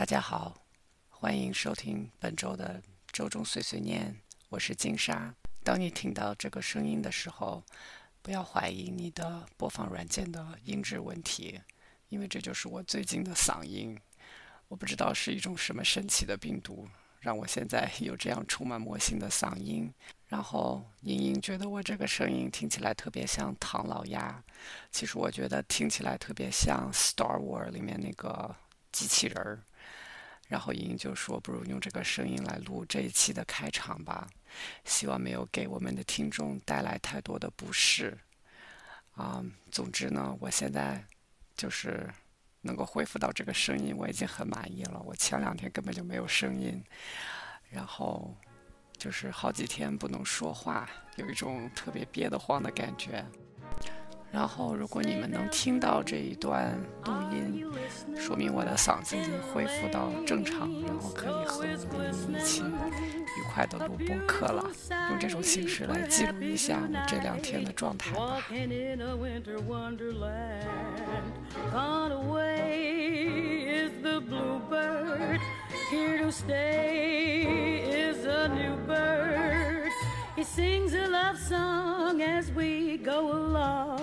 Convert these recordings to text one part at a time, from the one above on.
大家好，欢迎收听本周的周中碎碎念，我是金莎。当你听到这个声音的时候，不要怀疑你的播放软件的音质问题，因为这就是我最近的嗓音。我不知道是一种什么神奇的病毒，让我现在有这样充满魔性的嗓音。然后莹莹觉得我这个声音听起来特别像唐老鸭，其实我觉得听起来特别像《Star Wars》里面那个机器人儿。然后莹莹就说：“不如用这个声音来录这一期的开场吧，希望没有给我们的听众带来太多的不适。”啊，总之呢，我现在就是能够恢复到这个声音，我已经很满意了。我前两天根本就没有声音，然后。就是好几天不能说话，有一种特别憋得慌的感觉。然后，如果你们能听到这一段录音，说明我的嗓子已经恢复到正常，然后可以和你一起愉快的录播客了。用这种形式来记录一下我这两天的状态吧。Here to stay is a new bird. He sings a love song as we go along,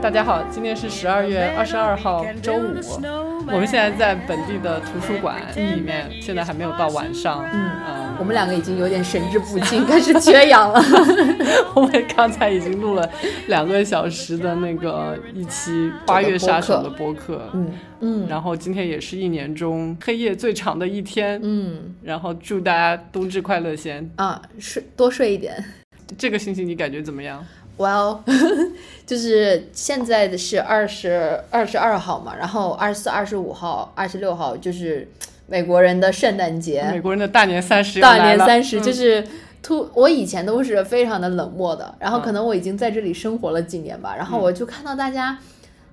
大家好，今天是十二月二十二号，周五。我们现在在本地的图书馆里面，现在还没有到晚上。嗯。我们两个已经有点神志不清，开始缺氧了。我们刚才已经录了两个小时的那个一期《八月杀手》的播客，嗯嗯，然后今天也是一年中黑夜最长的一天，嗯，然后祝大家冬至快乐先啊，睡多睡一点。这个星期你感觉怎么样？Well，就是现在的是二十二十二号嘛，然后二十四、二十五号、二十六号就是。美国人的圣诞节，美国人的大年三十，大年三十就是突。我以前都是非常的冷漠的，然后可能我已经在这里生活了几年吧，然后我就看到大家。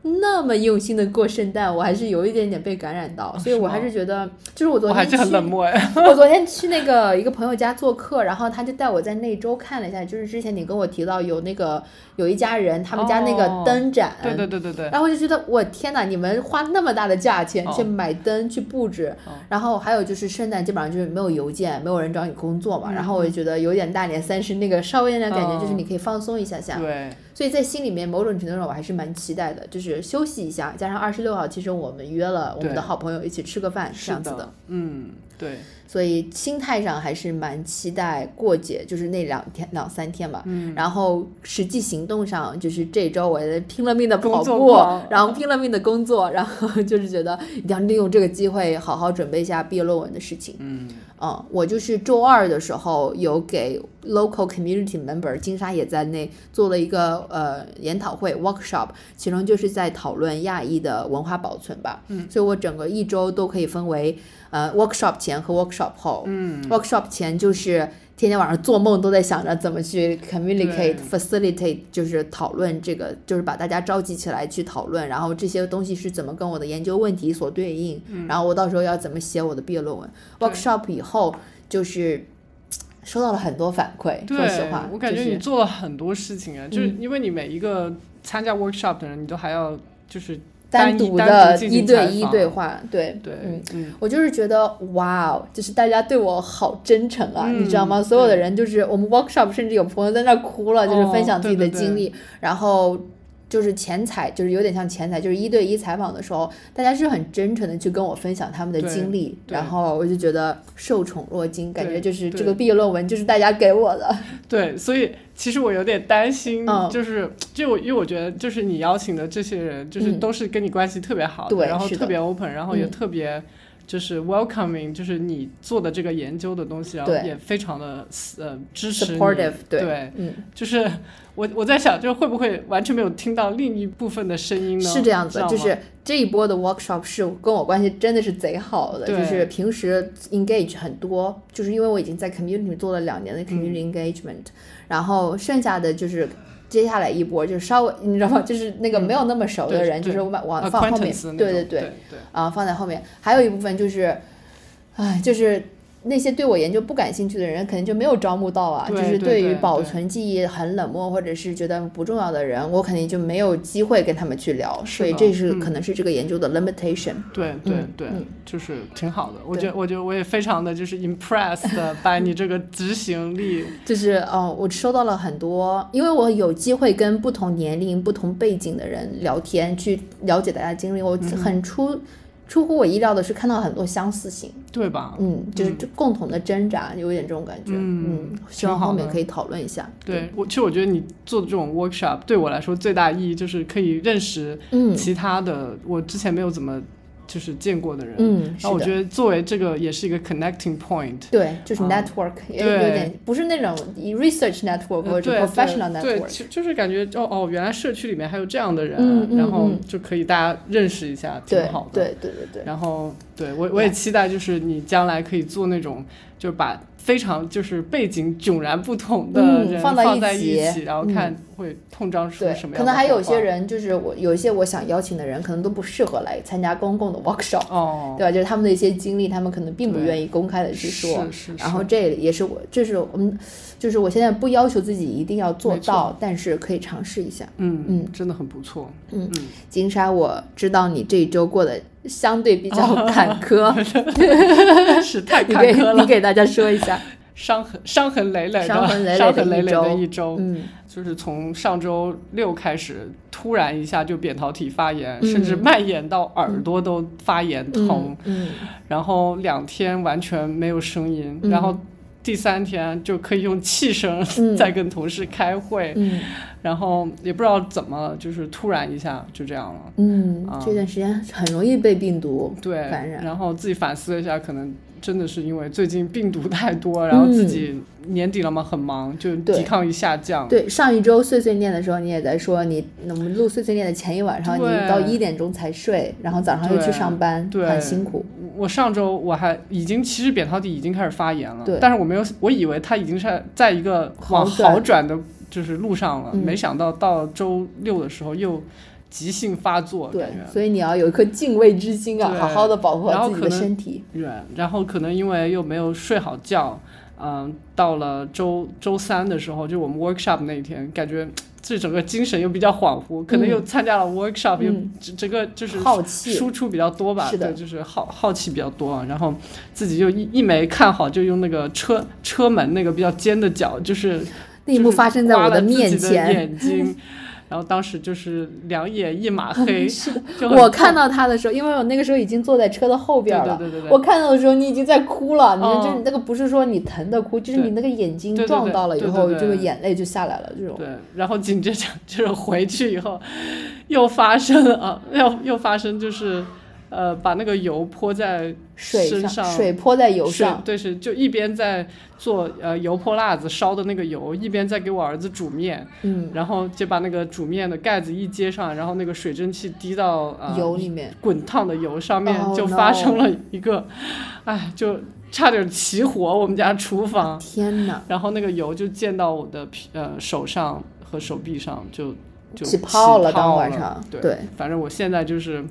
那么用心的过圣诞，我还是有一点点被感染到，所以我还是觉得，就是我昨天我还是很冷漠哎。我昨天去那个一个朋友家做客，然后他就带我在那周看了一下，就是之前你跟我提到有那个有一家人，他们家那个灯展，对对对对对。然后我就觉得，我天哪，你们花那么大的价钱去买灯去布置，然后还有就是圣诞基本上就是没有邮件，没有人找你工作嘛，然后我就觉得有点大年三十那个稍微有点感觉，就是你可以放松一下下。对。所以在心里面某种程度上我还是蛮期待的，就是休息一下，加上二十六号，其实我们约了我们的好朋友一起吃个饭这样子的。嗯，对。所以心态上还是蛮期待过节，就是那两天两三天吧。嗯。然后实际行动上，就是这周我拼了命的跑步，然后拼了命的工作，然后 就是觉得一定要利用这个机会好好准备一下毕业论文的事情。嗯。嗯，我就是周二的时候有给 local community member 金沙也在内做了一个呃研讨会 workshop，其中就是在讨论亚裔的文化保存吧。嗯，所以我整个一周都可以分为呃 workshop 前和 workshop 后。嗯，workshop 前就是。天天晚上做梦都在想着怎么去 communicate facilitate，就是讨论这个，就是把大家召集起来去讨论，然后这些东西是怎么跟我的研究问题所对应，然后我到时候要怎么写我的毕业论文。workshop 以后就是收到了很多反馈，说实话，我感觉你做了很多事情啊，就是因为你每一个参加 workshop 的人，你都还要就是。单独的一对一对话，对对，嗯，我就是觉得哇哦，就是大家对我好真诚啊，你知道吗？所有的人就是我们 workshop，甚至有朋友在那哭了，就是分享自己的经历，然后。就是前采，就是有点像前采，就是一对一采访的时候，大家是很真诚的去跟我分享他们的经历，然后我就觉得受宠若惊，感觉就是这个毕业论文就是大家给我的。对，所以其实我有点担心，就是就我因为我觉得就是你邀请的这些人，就是都是跟你关系特别好的，然后特别 open，然后也特别。就是 welcoming，就是你做的这个研究的东西，然后也非常的呃支持你，对，嗯，就是我我在想，就是会不会完全没有听到另一部分的声音呢？是这样子，就是这一波的 workshop 是跟我关系真的是贼好的，就是平时 engage 很多，就是因为我已经在 community 做了两年的 community engagement，然后剩下的就是。接下来一波就是稍微，你知道吗？就是那个没有那么熟的人，就是往往放后面，对对对，啊，放在后面。还有一部分就是，唉，就是那些对我研究不感兴趣的人，肯定就没有招募到啊。就是对于保存记忆很冷漠或者是觉得不重要的人，我肯定就没有机会跟他们去聊。所以这是可能是这个研究的 limitation。对对对，就是挺好的。我觉得我觉得我也非常的就是 impressed by 你这个执行力。就是哦，我收到了很多，因为我有机会跟不同年龄、不同背景的人聊天，去了解大家经历，我很出。出乎我意料的是，看到很多相似性，对吧？嗯，就是共同的挣扎，有点这种感觉。嗯，希望后面可以讨论一下。对我，其实我觉得你做的这种 workshop 对我来说最大意义就是可以认识其他的，我之前没有怎么。就是见过的人，嗯，然后我觉得作为这个也是一个 connecting point，对，就是 network，也有点不是那种 research network 或者 professional network，对，就是感觉哦哦，原来社区里面还有这样的人，然后就可以大家认识一下，挺好的，对对对对。然后对我我也期待就是你将来可以做那种就是把。非常就是背景迥然不同的人放在一起，然后看会碰撞出什么样可能还有些人就是我有一些我想邀请的人，可能都不适合来参加公共的 workshop，哦，对吧？就是他们的一些经历，他们可能并不愿意公开的去说。是是。然后这也是我，这是我们，就是我现在不要求自己一定要做到，但是可以尝试一下。嗯嗯，真的很不错。嗯嗯，金沙，我知道你这一周过得。相对比较坎坷，是太坎坷了。你给大家说一下，伤痕伤痕累累的伤痕累累的一周。嗯，就是从上周六开始，突然一下就扁桃体发炎，甚至蔓延到耳朵都发炎疼。嗯，然后两天完全没有声音，然后第三天就可以用气声 在跟同事开会。嗯。然后也不知道怎么，就是突然一下就这样了。嗯，这段时间很容易被病毒对感染。然后自己反思了一下，可能真的是因为最近病毒太多，然后自己年底了嘛，很忙，就抵抗力下降。对，上一周碎碎念的时候，你也在说你，我们录碎碎念的前一晚上，你到一点钟才睡，然后早上又去上班，很辛苦。我上周我还已经，其实扁桃体已经开始发炎了，对，但是我没有，我以为它已经是在一个往好转的。就是路上了，没想到到周六的时候又急性发作，对，所以你要有一颗敬畏之心啊，好好的保护好自己的身体。对，然后可能因为又没有睡好觉，嗯，到了周周三的时候，就我们 workshop 那一天，感觉这整个精神又比较恍惚，可能又参加了 workshop，又整个就是好奇输出比较多吧，对，就是好好奇比较多，啊。然后自己就一一没看好，就用那个车车门那个比较尖的角，就是。那一幕发生在我的面前，眼睛，然后当时就是两眼一马黑。是的，我看到他的时候，因为我那个时候已经坐在车的后边了。对对对我看到的时候，你已经在哭了。你说，就你那个不是说你疼的哭，就是你那个眼睛撞到了以后，这个眼泪就下来了。这种。对，然后紧接着 就是回去以后，又发生了，又又发生就是。呃，把那个油泼在身上，水泼在油上，对，是就一边在做呃油泼辣子烧的那个油，一边在给我儿子煮面，嗯，然后就把那个煮面的盖子一接上，然后那个水蒸气滴到呃油里面，滚烫的油上面，就发生了一个，哎，就差点起火，我们家厨房，天哪！然后那个油就溅到我的皮呃手上和手臂上，就就起泡了，当晚上，对，反正我现在就是。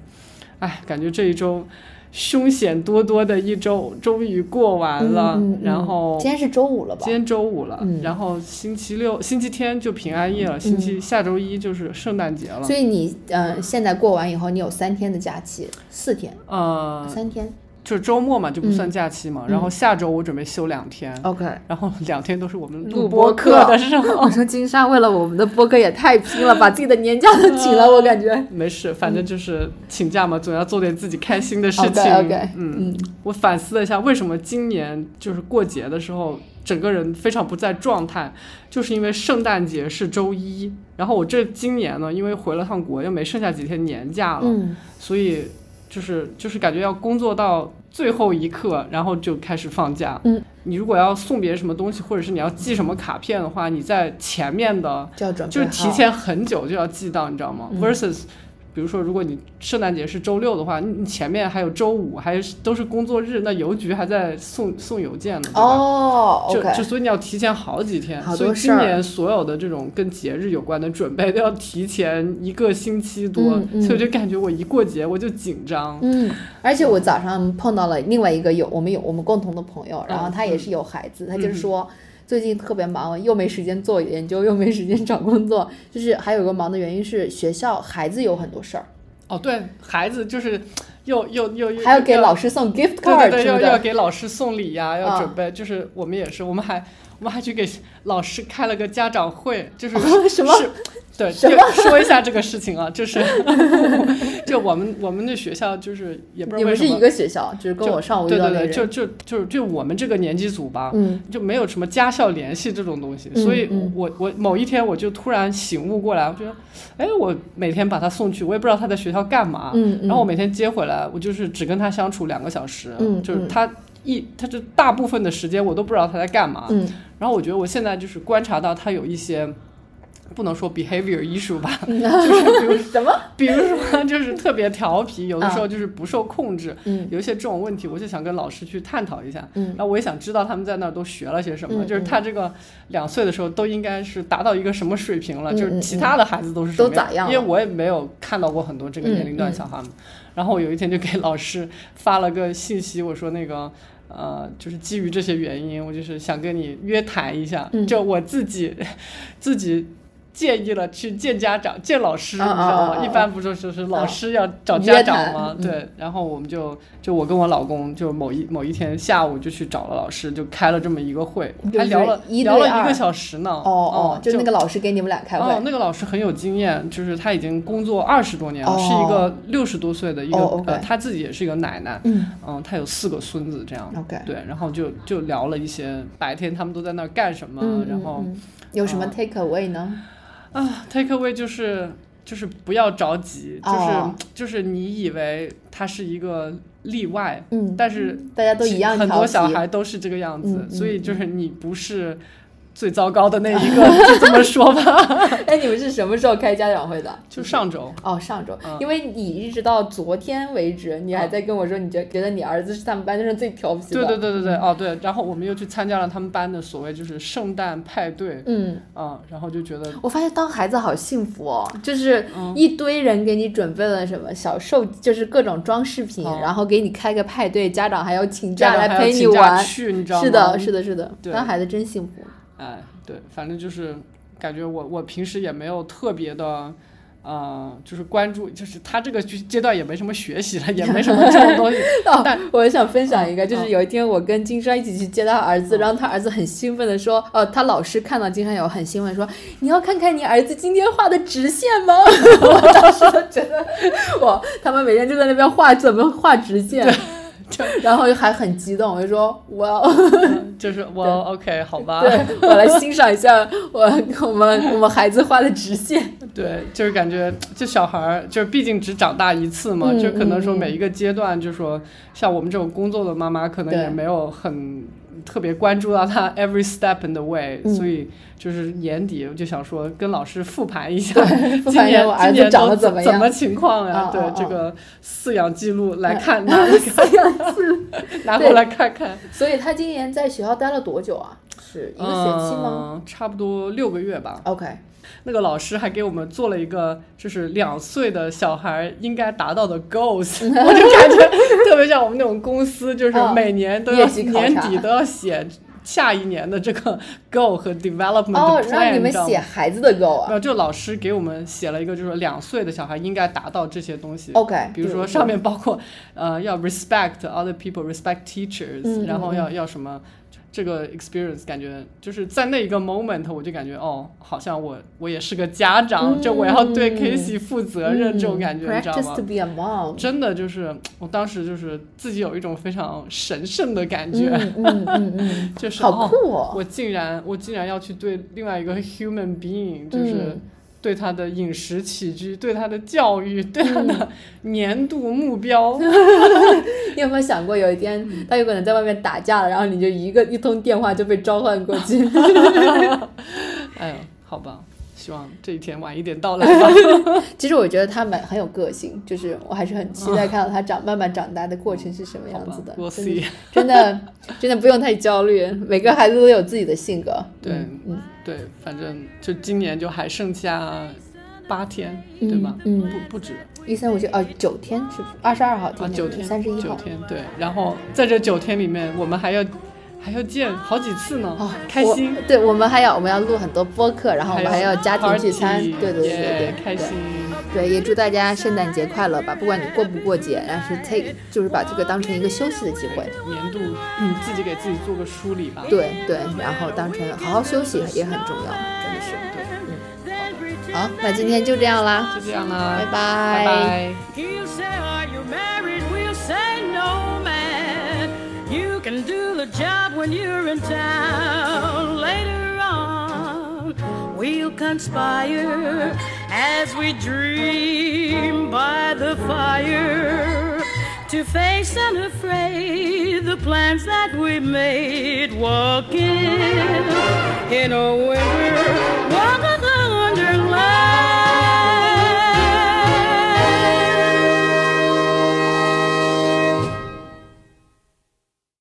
哎，感觉这一周凶险多多的一周终于过完了，然后今天是周五了吧？今天周五了，然后星期六、星期天就平安夜了，星期下周一就是圣诞节了。所以你呃，现在过完以后，你有三天的假期，四天？呃，三天。就是周末嘛，就不算假期嘛。然后下周我准备休两天，OK。然后两天都是我们录播课的时候。我说金莎为了我们的播客也太拼了，把自己的年假都请了，我感觉。没事，反正就是请假嘛，总要做点自己开心的事情。OK，嗯。我反思了一下，为什么今年就是过节的时候，整个人非常不在状态，就是因为圣诞节是周一，然后我这今年呢，因为回了趟国，又没剩下几天年假了，所以。就是就是感觉要工作到最后一刻，然后就开始放假。嗯，你如果要送别人什么东西，或者是你要寄什么卡片的话，你在前面的就要准备，就是提前很久就要寄到，你知道吗？Versus 比如说，如果你圣诞节是周六的话，你你前面还有周五，还是都是工作日，那邮局还在送送邮件呢，对吧？哦就就所以你要提前好几天，好所以今年所有的这种跟节日有关的准备都要提前一个星期多，嗯嗯。所以我就感觉我一过节我就紧张。嗯，而且我早上碰到了另外一个有我们有我们共同的朋友，然后嗯他也是有孩子，他就是说最近特别忙，又没时间做研究，又没时间找工作，就是还有个忙的原因是学校孩子有很多事儿，哦，对孩子就是又又又又还要给老师送 gift card 对对，要。要给老师送礼呀、要啊准备，就是我们也是，我们还我们还去给老师开了个家长会，就是、什么是对，就说一下这个事情啊，就是 就我们我们的学校就是也不知你们是一道为什么。个学校，就是跟我上午遇对对对，就就就就我们这个年级组吧，嗯。就没有什么家校联系这种东西，嗯所以嗯。我我某一天我就突然醒悟过来，我觉得，哎，我每天把他送去，我也不知道他在学校干嘛，嗯嗯。然后我每天接回来，我就是只跟他相处两个小时，嗯就是他一他这大部分的时间我都不知道他在干嘛，嗯。然后我觉得我现在就是观察到他有一些。不能说 behavior 艺术吧，就是比如什么？比如说就是特别调皮，有的时候就是不受控制，嗯有一些这种问题，我就想跟老师去探讨一下。嗯然后我也想知道他们在那儿都学了些什么，嗯就是他这个两岁的时候都应该是达到一个什么水平了，嗯就是其他的孩子都是什么都咋样因为我也没有看到过很多这个年龄段小孩们。然后我有一天就给老师发了个信息，我说那个。呃，就是基于这些原因，我就是想跟你约谈一下，嗯就我自己自己建议了去见家长、见老师，啊你知道吗？一般不就是是老啊师要找家长吗？嗯。对，然后我们就就我跟我老公就某一某一天下午就去找了老师，就开了这么一个会，就是还聊了聊了一个小时呢。哦哦，就就那个老师给你们俩开会。哦，，那个老师很有经验，就是他已经工作二十多年了，哦。是一个六十多岁的一个、呃，他自己也是一个奶奶，嗯。嗯，他有四个孙子这样。，OK，对，然后就就聊了一些白天他们都在那儿干什么，嗯，然后有什么啊 take away 呢？啊，take away 就是就是不要着急，就是、哦。就是你以为他是一个例外，嗯，但是大家都一样很多小孩都是这个样子，所以就是你不是最糟糕的那一个，就这么说吧。哎，你们是什么时候开家长会的？就上周，哦，上周，嗯因为你一直到昨天为止，你还在跟我说，你觉觉得你儿子是他们班上最调皮的。对对对对对，哦对，然后我们又去参加了他们班的所谓就是圣诞派对，嗯，嗯，然后就觉得我发现当孩子好幸福哦，就是嗯一堆人给你准备了什么小寿，就是各种装饰品，哦然后给你开个派对，家长还要请假来陪你玩。去，你知道吗？是的，是的，是的，当孩子真幸福。哎，对，反正就是感觉我我平时也没有特别的。呃，就是关注，就是他这个阶阶段也没什么学习了，也没什么这种东西。哦但，我想分享一个，就是嗯有一天我跟金山一起去接他儿子，然后他儿子很兴奋的说，呃，他老师看到金山有很兴奋说，你要看看你儿子今天画的直线吗？我当时就觉得，哇，他们每天就在那边画怎么画直线，然后还很激动，我就说，我要，就是 我 OK 好吧，对我来欣赏一下我我们我们孩子画的直线。对，就是感觉就小孩儿，就是毕竟只长大一次嘛，嗯就可能说每一个阶段，就说像我们这种工作的妈妈，可能也没有很特别关注到他 every step in the way，、嗯所以就是年底我就想说跟老师复盘一下，今年我儿子长今年长得怎么样怎么情况呀？对这个饲养记录来看，拿来看，拿过来看看。所以他今年在学校待了多久啊？是一个学期吗、嗯？差不多六个月吧。o k 那个老师还给我们做了一个，就是两岁的小孩应该达到的 goals，我就感觉特别像我们那种公司，就是嗯每年都要、年底都要写下一年的这个 goal 和 development 哦，plan，让你们写孩子的 goal 啊没有，就老师给我们写了一个，就是两岁的小孩应该达到这些东西。？OK，比如说上面包括，呃，要 respect other people，respect teachers，、嗯然后嗯要要什么，这个 experience 感觉就是在那一个 moment，我就感觉哦，好像我我也是个家长，就我要对嗯 Casey 负责任、这种感觉，你知道 Practice 吗 to？be a mom。真的就是，我当时就是自己有一种非常神圣的感觉，嗯嗯嗯嗯，就是好酷哦！哦我竟然我竟然要去对另外一个 human being，就是嗯对他的饮食起居、对他的教育、对他嗯的年度目标，你有没有想过，有一天他有可能在外面打架了，然后你就一个一通电话就被召唤过去？哎呦，好吧，希望这一天晚一点到来吧。其实我觉得他蛮很有个性，就是我还是很期待看到他长慢慢长大的过程是什么样子的。我 see，真的真的不用太焦虑，每个孩子都有自己的性格。对，嗯，对，反正就今年就还剩下八天，对吧？嗯，不不止。一三五九哦，九天是二十二号，啊，九天，三十一号，九天，对。然后在这九天里面，我们还要。还要见好几次呢，哦，开心。对，我们还要我们要录很多播客，然后我们还要家庭聚餐，对对对对，开心。对，也祝大家圣诞节快乐吧！不管你过不过节，但是 take 就是把这个当成一个休息的机会，年度嗯自己给自己做个梳理吧。对对，然后当成好好休息也很重要，真的是对。嗯，好，好那今天就这样啦，就这样啦，拜拜。The job when you're in town. Later on, we'll conspire as we dream by the fire to face unafraid the plans that we made. Walking in a winter